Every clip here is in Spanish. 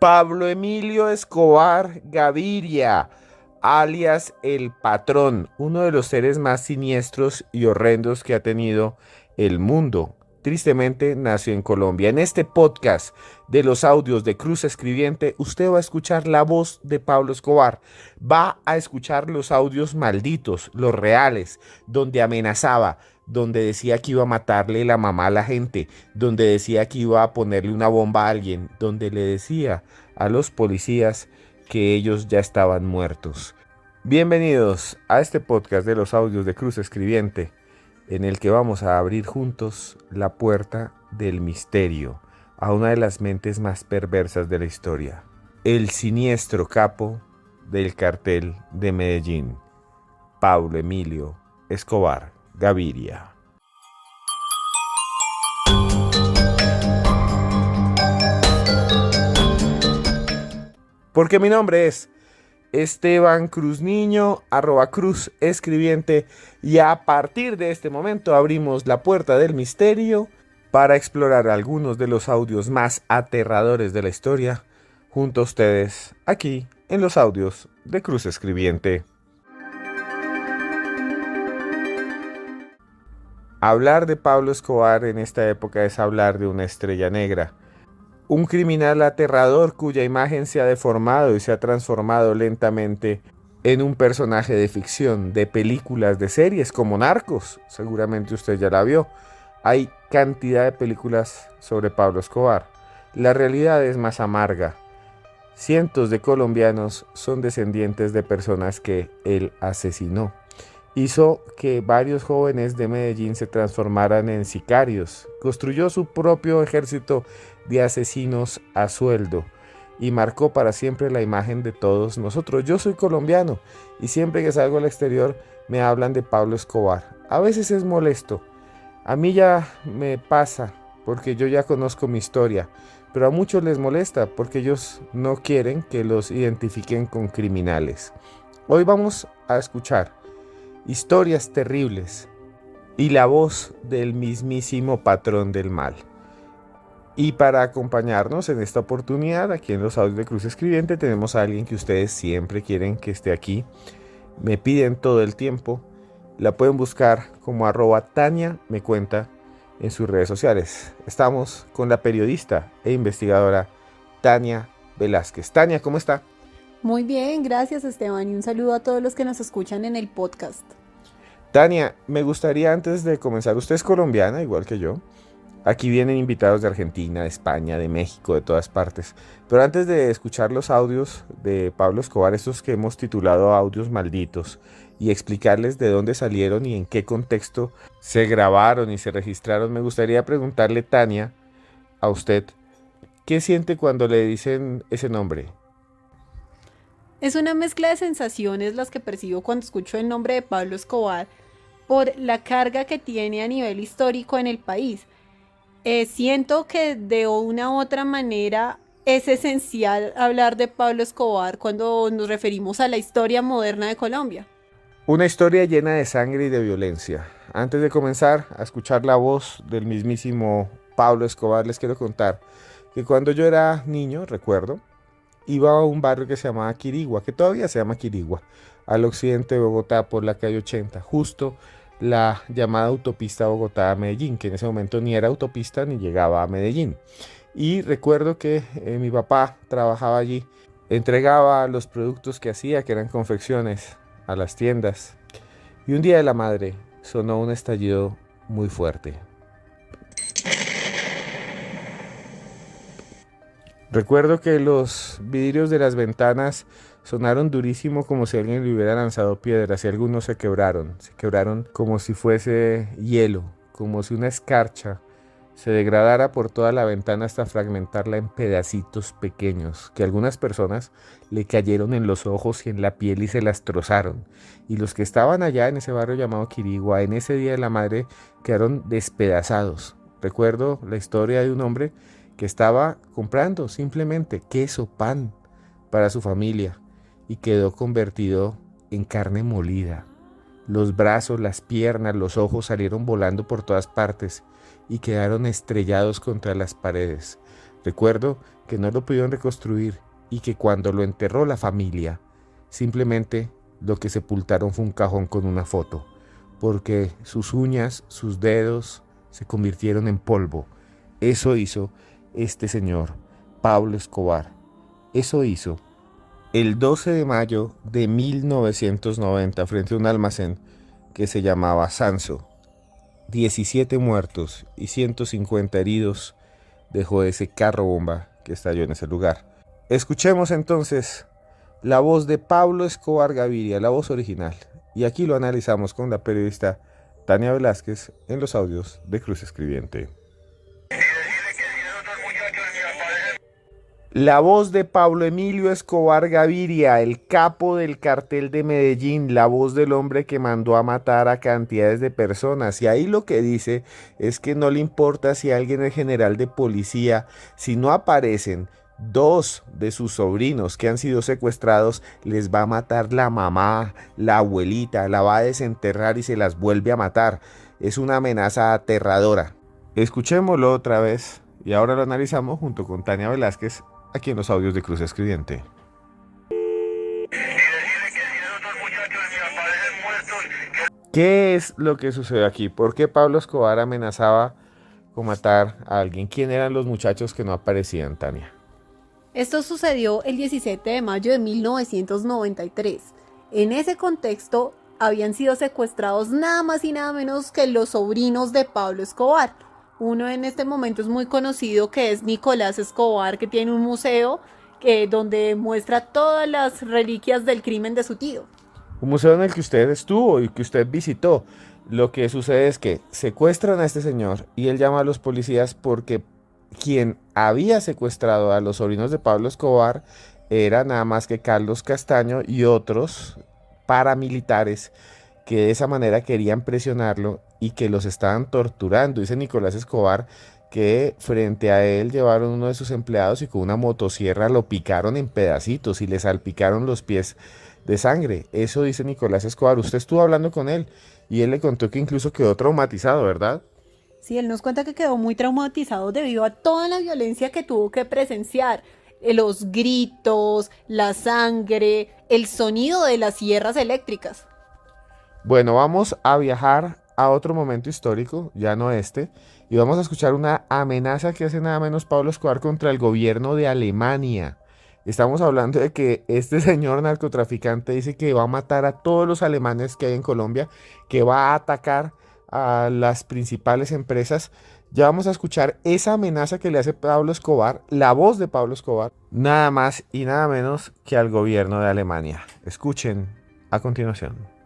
Pablo Emilio Escobar Gaviria, alias El Patrón, uno de los seres más siniestros y horrendos que ha tenido el mundo. Tristemente nació en Colombia. En este podcast de los audios de Cruz Escribiente, usted va a escuchar la voz de Pablo Escobar. Va a escuchar los audios malditos, los reales, donde amenazaba, donde decía que iba a matarle la mamá a la gente, donde decía que iba a ponerle una bomba a alguien, donde le decía a los policías que ellos ya estaban muertos. Bienvenidos a este podcast de los audios de Cruz Escribiente, en el que vamos a abrir juntos la puerta del misterio a una de las mentes más perversas de la historia, el siniestro capo del cartel de Medellín, Pablo Emilio Escobar. Gaviria. Porque mi nombre es Esteban Cruz Niño, arroba Cruz Escribiente, y a partir de este momento abrimos la puerta del misterio para explorar algunos de los audios más aterradores de la historia junto a ustedes aquí en los audios de Cruz Escribiente. Hablar de Pablo Escobar en esta época es hablar de una estrella negra. Un criminal aterrador cuya imagen se ha deformado y se ha transformado lentamente en un personaje de ficción, de películas, de series como Narcos. Seguramente usted ya la vio. Hay cantidad de películas sobre Pablo Escobar. La realidad es más amarga. Cientos de colombianos son descendientes de personas que él asesinó hizo que varios jóvenes de Medellín se transformaran en sicarios, construyó su propio ejército de asesinos a sueldo y marcó para siempre la imagen de todos nosotros. Yo soy colombiano y siempre que salgo al exterior me hablan de Pablo Escobar. A veces es molesto, a mí ya me pasa porque yo ya conozco mi historia, pero a muchos les molesta porque ellos no quieren que los identifiquen con criminales. Hoy vamos a escuchar historias terribles y la voz del mismísimo patrón del mal. Y para acompañarnos en esta oportunidad, aquí en los audios de Cruz Escribiente, tenemos a alguien que ustedes siempre quieren que esté aquí. Me piden todo el tiempo. La pueden buscar como arroba Tania me cuenta en sus redes sociales. Estamos con la periodista e investigadora Tania Velázquez. Tania, ¿cómo está? Muy bien, gracias Esteban y un saludo a todos los que nos escuchan en el podcast. Tania, me gustaría antes de comenzar, usted es colombiana igual que yo. Aquí vienen invitados de Argentina, de España, de México, de todas partes. Pero antes de escuchar los audios de Pablo Escobar, estos que hemos titulado audios malditos, y explicarles de dónde salieron y en qué contexto se grabaron y se registraron, me gustaría preguntarle, Tania, a usted, ¿qué siente cuando le dicen ese nombre? Es una mezcla de sensaciones las que percibo cuando escucho el nombre de Pablo Escobar por la carga que tiene a nivel histórico en el país. Eh, siento que de una u otra manera es esencial hablar de Pablo Escobar cuando nos referimos a la historia moderna de Colombia. Una historia llena de sangre y de violencia. Antes de comenzar a escuchar la voz del mismísimo Pablo Escobar, les quiero contar que cuando yo era niño, recuerdo, iba a un barrio que se llamaba Quirigua, que todavía se llama Quirigua, al occidente de Bogotá por la calle 80, justo la llamada autopista Bogotá-Medellín, que en ese momento ni era autopista ni llegaba a Medellín. Y recuerdo que eh, mi papá trabajaba allí, entregaba los productos que hacía, que eran confecciones, a las tiendas. Y un día de la madre sonó un estallido muy fuerte. Recuerdo que los vidrios de las ventanas sonaron durísimo como si alguien le hubiera lanzado piedras y algunos se quebraron, se quebraron como si fuese hielo, como si una escarcha se degradara por toda la ventana hasta fragmentarla en pedacitos pequeños, que algunas personas le cayeron en los ojos y en la piel y se las trozaron. Y los que estaban allá en ese barrio llamado Quirigua, en ese Día de la Madre, quedaron despedazados. Recuerdo la historia de un hombre que estaba comprando simplemente queso, pan para su familia y quedó convertido en carne molida. Los brazos, las piernas, los ojos salieron volando por todas partes y quedaron estrellados contra las paredes. Recuerdo que no lo pudieron reconstruir y que cuando lo enterró la familia, simplemente lo que sepultaron fue un cajón con una foto, porque sus uñas, sus dedos se convirtieron en polvo. Eso hizo este señor, Pablo Escobar. Eso hizo el 12 de mayo de 1990 frente a un almacén que se llamaba Sanso. 17 muertos y 150 heridos dejó ese carro bomba que estalló en ese lugar. Escuchemos entonces la voz de Pablo Escobar Gaviria, la voz original, y aquí lo analizamos con la periodista Tania Velázquez en los audios de Cruz Escribiente. La voz de Pablo Emilio Escobar Gaviria, el capo del cartel de Medellín, la voz del hombre que mandó a matar a cantidades de personas. Y ahí lo que dice es que no le importa si alguien es general de policía, si no aparecen dos de sus sobrinos que han sido secuestrados, les va a matar la mamá, la abuelita, la va a desenterrar y se las vuelve a matar. Es una amenaza aterradora. Escuchémoslo otra vez y ahora lo analizamos junto con Tania Velázquez aquí en los audios de Cruz Escribiente. ¿Qué es lo que sucede aquí? ¿Por qué Pablo Escobar amenazaba con matar a alguien? ¿Quién eran los muchachos que no aparecían, Tania? Esto sucedió el 17 de mayo de 1993. En ese contexto habían sido secuestrados nada más y nada menos que los sobrinos de Pablo Escobar uno en este momento es muy conocido que es Nicolás Escobar, que tiene un museo que, donde muestra todas las reliquias del crimen de su tío. Un museo en el que usted estuvo y que usted visitó. Lo que sucede es que secuestran a este señor y él llama a los policías porque quien había secuestrado a los sobrinos de Pablo Escobar era nada más que Carlos Castaño y otros paramilitares que de esa manera querían presionarlo y que los estaban torturando. Dice Nicolás Escobar que frente a él llevaron uno de sus empleados y con una motosierra lo picaron en pedacitos y le salpicaron los pies de sangre. Eso dice Nicolás Escobar. Usted estuvo hablando con él y él le contó que incluso quedó traumatizado, ¿verdad? Sí, él nos cuenta que quedó muy traumatizado debido a toda la violencia que tuvo que presenciar. Eh, los gritos, la sangre, el sonido de las sierras eléctricas. Bueno, vamos a viajar a otro momento histórico, ya no este, y vamos a escuchar una amenaza que hace nada menos Pablo Escobar contra el gobierno de Alemania. Estamos hablando de que este señor narcotraficante dice que va a matar a todos los alemanes que hay en Colombia, que va a atacar a las principales empresas. Ya vamos a escuchar esa amenaza que le hace Pablo Escobar, la voz de Pablo Escobar, nada más y nada menos que al gobierno de Alemania. Escuchen a continuación.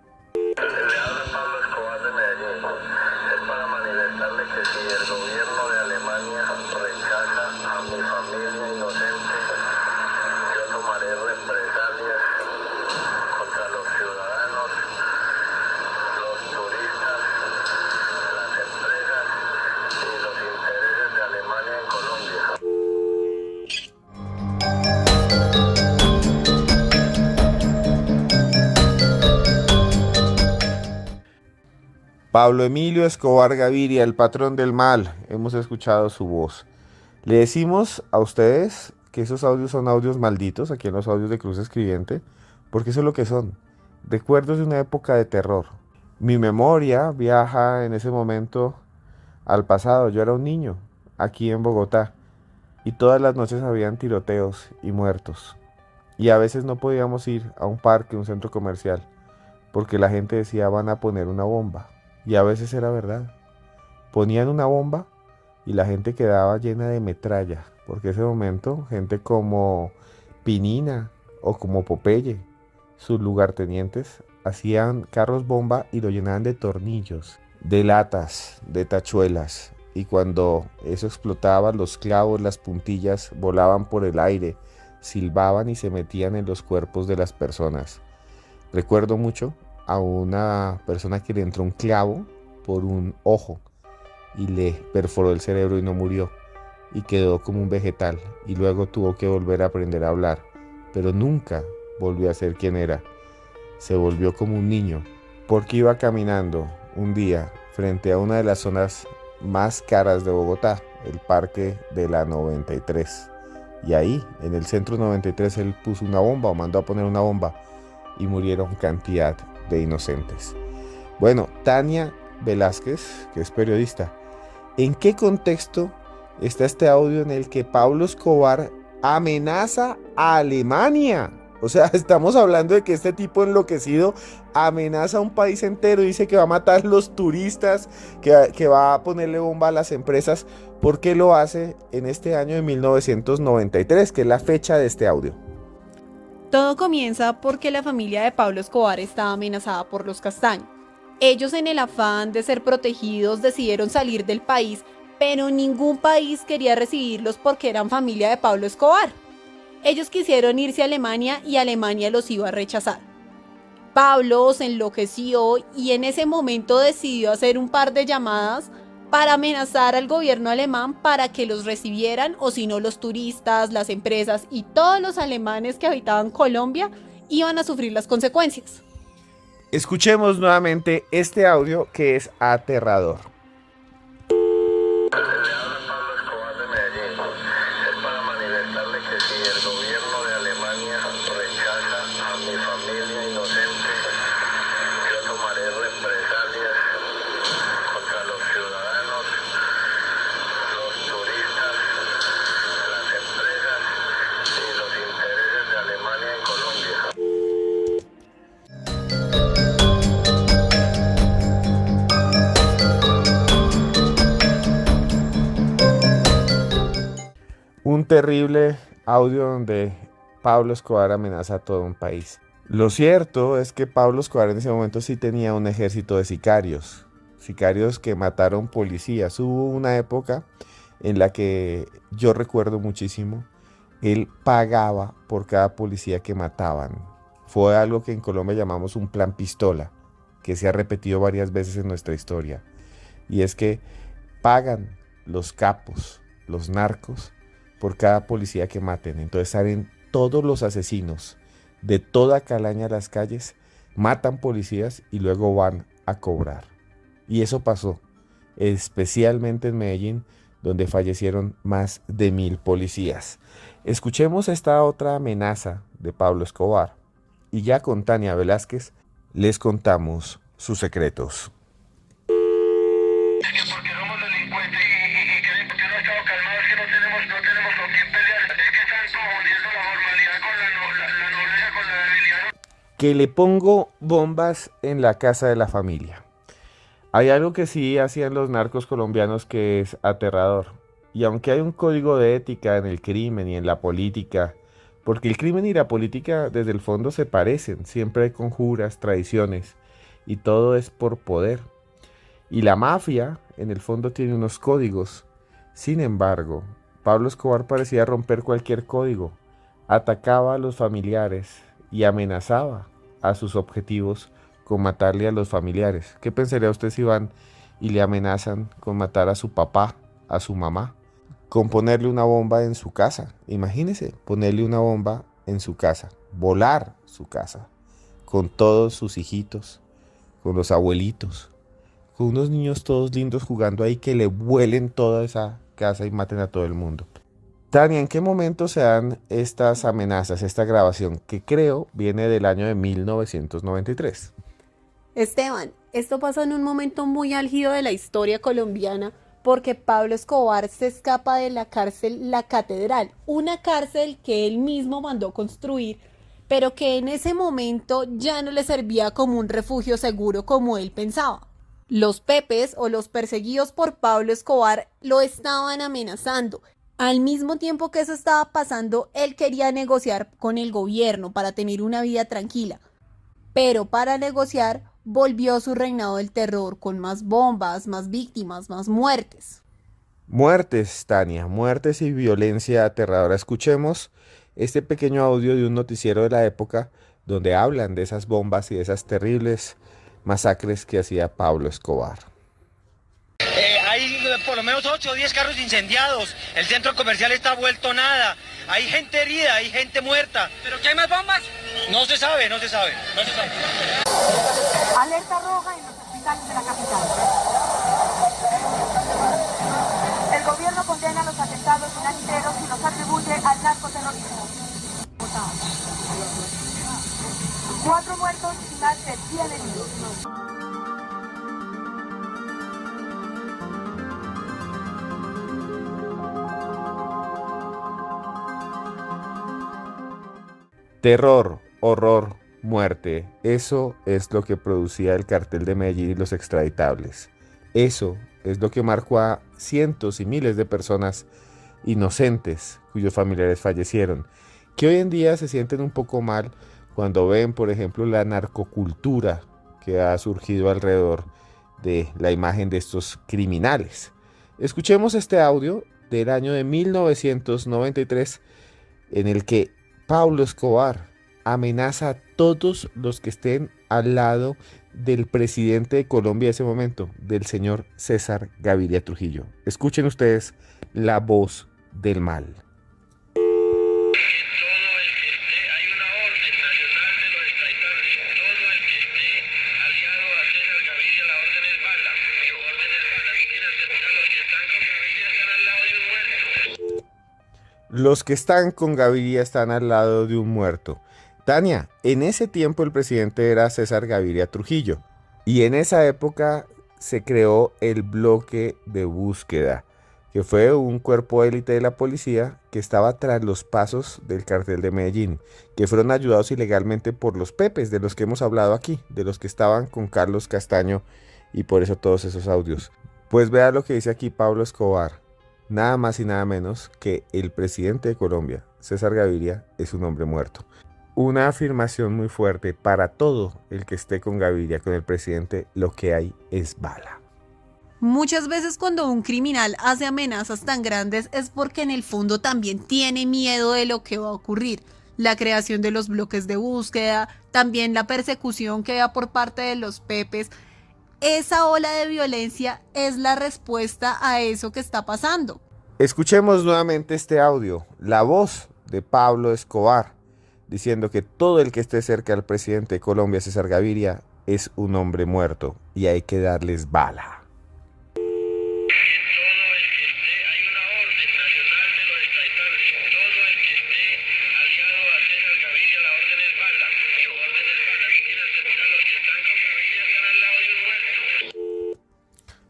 Pablo Emilio Escobar Gaviria, el patrón del mal, hemos escuchado su voz. Le decimos a ustedes que esos audios son audios malditos, aquí en los audios de Cruz Escribiente, porque eso es lo que son, recuerdos de una época de terror. Mi memoria viaja en ese momento al pasado, yo era un niño, aquí en Bogotá, y todas las noches habían tiroteos y muertos. Y a veces no podíamos ir a un parque, un centro comercial, porque la gente decía van a poner una bomba y a veces era verdad. Ponían una bomba y la gente quedaba llena de metralla, porque ese momento gente como Pinina o como Popeye, sus lugartenientes, hacían carros bomba y lo llenaban de tornillos, de latas, de tachuelas, y cuando eso explotaba, los clavos, las puntillas volaban por el aire, silbaban y se metían en los cuerpos de las personas. Recuerdo mucho a una persona que le entró un clavo por un ojo y le perforó el cerebro y no murió y quedó como un vegetal y luego tuvo que volver a aprender a hablar, pero nunca volvió a ser quien era. Se volvió como un niño porque iba caminando un día frente a una de las zonas más caras de Bogotá, el Parque de la 93. Y ahí, en el centro 93, él puso una bomba o mandó a poner una bomba y murieron cantidad de inocentes. Bueno, Tania Velázquez, que es periodista, ¿en qué contexto está este audio en el que Pablo Escobar amenaza a Alemania? O sea, estamos hablando de que este tipo enloquecido amenaza a un país entero, dice que va a matar a los turistas, que, que, va a ponerle bomba a las empresas. ¿Por qué lo hace en este año de 1993, que es la fecha de este audio? Todo comienza porque la familia de Pablo Escobar estaba amenazada por los castaños. Ellos en el afán de ser protegidos decidieron salir del país, pero ningún país quería recibirlos porque eran familia de Pablo Escobar. Ellos quisieron irse a Alemania y Alemania los iba a rechazar. Pablo se enloqueció y en ese momento decidió hacer un par de llamadas para amenazar al gobierno alemán para que los recibieran o si no los turistas, las empresas y todos los alemanes que habitaban Colombia iban a sufrir las consecuencias. Escuchemos nuevamente este audio que es aterrador. Audio donde Pablo Escobar amenaza a todo un país. Lo cierto es que Pablo Escobar en ese momento sí tenía un ejército de sicarios, sicarios que mataron policías. Hubo una época en la que yo recuerdo muchísimo, él pagaba por cada policía que mataban. Fue algo que en Colombia llamamos un plan pistola, que se ha repetido varias veces en nuestra historia. Y es que pagan los capos, los narcos, por cada policía que maten. Entonces salen todos los asesinos de toda calaña a las calles, matan policías y luego van a cobrar. Y eso pasó, especialmente en Medellín, donde fallecieron más de mil policías. Escuchemos esta otra amenaza de Pablo Escobar y ya con Tania Velázquez les contamos sus secretos. Que le pongo bombas en la casa de la familia. Hay algo que sí hacían los narcos colombianos que es aterrador. Y aunque hay un código de ética en el crimen y en la política, porque el crimen y la política desde el fondo se parecen, siempre hay conjuras, tradiciones, y todo es por poder. Y la mafia, en el fondo, tiene unos códigos. Sin embargo, Pablo Escobar parecía romper cualquier código, atacaba a los familiares, y amenazaba a sus objetivos con matarle a los familiares. ¿Qué pensaría usted si van y le amenazan con matar a su papá, a su mamá? Con ponerle una bomba en su casa. Imagínese, ponerle una bomba en su casa, volar su casa, con todos sus hijitos, con los abuelitos, con unos niños todos lindos jugando ahí que le vuelen toda esa casa y maten a todo el mundo. Tania, ¿en qué momento se dan estas amenazas, esta grabación que creo viene del año de 1993? Esteban, esto pasa en un momento muy álgido de la historia colombiana porque Pablo Escobar se escapa de la cárcel La Catedral, una cárcel que él mismo mandó construir, pero que en ese momento ya no le servía como un refugio seguro como él pensaba. Los Pepes o los perseguidos por Pablo Escobar lo estaban amenazando. Al mismo tiempo que eso estaba pasando, él quería negociar con el gobierno para tener una vida tranquila. Pero para negociar volvió su reinado del terror con más bombas, más víctimas, más muertes. Muertes, Tania, muertes y violencia aterradora. Escuchemos este pequeño audio de un noticiero de la época donde hablan de esas bombas y de esas terribles masacres que hacía Pablo Escobar. Por lo menos 8 o 10 carros incendiados, el centro comercial está vuelto nada, hay gente herida, hay gente muerta. ¿Pero qué hay más bombas? No se sabe, no se sabe, no se sabe. Alerta roja en los hospitales de la capital. El gobierno condena los atentados financieros y los atribuye al narcoterrorismo. Cuatro muertos y más de 100 heridos. Terror, horror, muerte. Eso es lo que producía el cartel de Medellín y los extraditables. Eso es lo que marcó a cientos y miles de personas inocentes cuyos familiares fallecieron, que hoy en día se sienten un poco mal cuando ven, por ejemplo, la narcocultura que ha surgido alrededor de la imagen de estos criminales. Escuchemos este audio del año de 1993 en el que Pablo Escobar amenaza a todos los que estén al lado del presidente de Colombia de ese momento, del señor César Gaviria Trujillo. Escuchen ustedes la voz del mal. Los que están con Gaviria están al lado de un muerto. Tania, en ese tiempo el presidente era César Gaviria Trujillo y en esa época se creó el bloque de búsqueda, que fue un cuerpo élite de la policía que estaba tras los pasos del cartel de Medellín, que fueron ayudados ilegalmente por los Pepes, de los que hemos hablado aquí, de los que estaban con Carlos Castaño y por eso todos esos audios. Pues vea lo que dice aquí Pablo Escobar nada más y nada menos que el presidente de Colombia, César Gaviria, es un hombre muerto. Una afirmación muy fuerte para todo el que esté con Gaviria, con el presidente, lo que hay es bala. Muchas veces cuando un criminal hace amenazas tan grandes es porque en el fondo también tiene miedo de lo que va a ocurrir. La creación de los bloques de búsqueda, también la persecución que da por parte de los pepes, esa ola de violencia es la respuesta a eso que está pasando. Escuchemos nuevamente este audio, la voz de Pablo Escobar, diciendo que todo el que esté cerca del presidente de Colombia, César Gaviria, es un hombre muerto y hay que darles bala.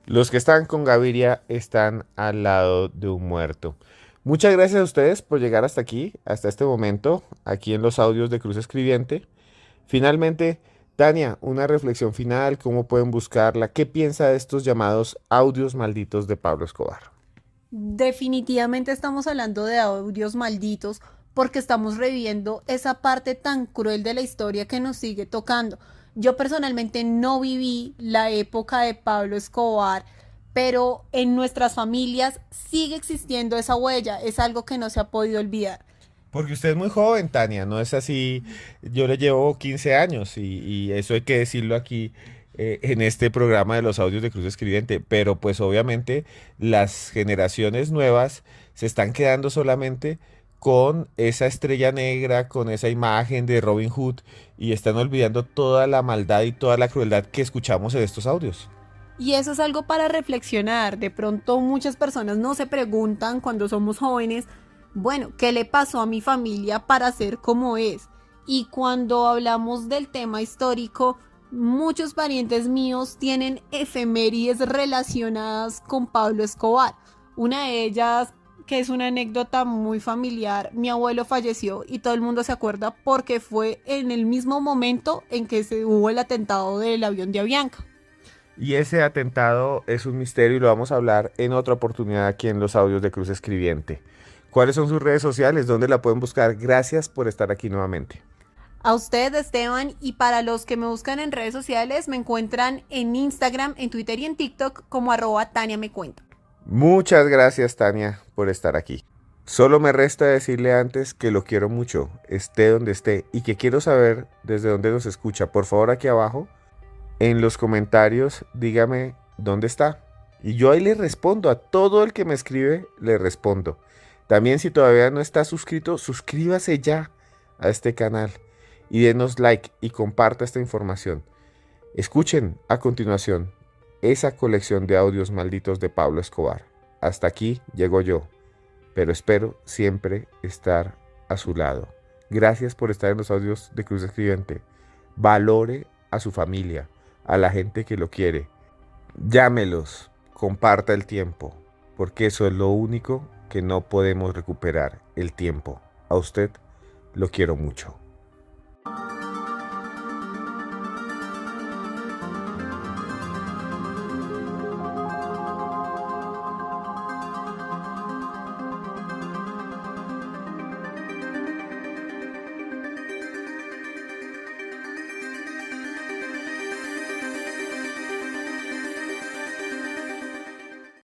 Los que están con Gaviria están al lado de un muerto. Muchas gracias a ustedes por llegar hasta aquí, hasta este momento, aquí en los audios de Cruz Escribiente. Finalmente, Tania, una reflexión final, cómo pueden buscarla, qué piensa de estos llamados audios malditos de Pablo Escobar. Definitivamente estamos hablando de audios malditos porque estamos reviviendo esa parte tan cruel de la historia que nos sigue tocando. Yo personalmente no viví la época de Pablo Escobar, pero en nuestras familias sigue existiendo esa huella, es algo que no se ha podido olvidar. Porque usted es muy joven, Tania, no es así, yo le llevo 15 años y, eso hay que decirlo aquí eh, en este programa de los audios de Cruz Escribiente, pero pues obviamente las generaciones nuevas se están quedando solamente con esa estrella negra, con esa imagen de Robin Hood y están olvidando toda la maldad y toda la crueldad que escuchamos en estos audios. Y eso es algo para reflexionar. De pronto muchas personas no se preguntan cuando somos jóvenes, bueno, ¿qué le pasó a mi familia para ser como es? Y cuando hablamos del tema histórico, muchos parientes míos tienen efemérides relacionadas con Pablo Escobar. Una de ellas que es una anécdota muy familiar. Mi abuelo falleció y todo el mundo se acuerda porque fue en el mismo momento en que se hubo el atentado del avión de Avianca. Y ese atentado es un misterio y lo vamos a hablar en otra oportunidad aquí en los audios de Cruz Escribiente. ¿Cuáles son sus redes sociales? ¿Dónde la pueden buscar? Gracias por estar aquí nuevamente. A usted, Esteban, y para los que me buscan en redes sociales, me encuentran en Instagram, en Twitter y en TikTok como arroba Tania Me Cuenta. Muchas gracias, Tania, por estar aquí. Solo me resta decirle antes que lo quiero mucho, esté donde esté, y que quiero saber desde dónde nos escucha. Por favor, aquí abajo, en los comentarios, dígame dónde está. Y yo ahí le respondo, a todo el que me escribe, le respondo. También si todavía no está suscrito, suscríbase ya a este canal y denos like y comparta esta información. Escuchen a continuación esa colección de audios malditos de Pablo Escobar. Hasta aquí llego yo pero espero siempre estar a su lado. Gracias por estar en los audios de Cruz Escribiente. Valore a su familia, a la gente que lo quiere. Llámelos, comparta el tiempo, porque eso es lo único que no podemos recuperar, el tiempo. A usted lo quiero mucho.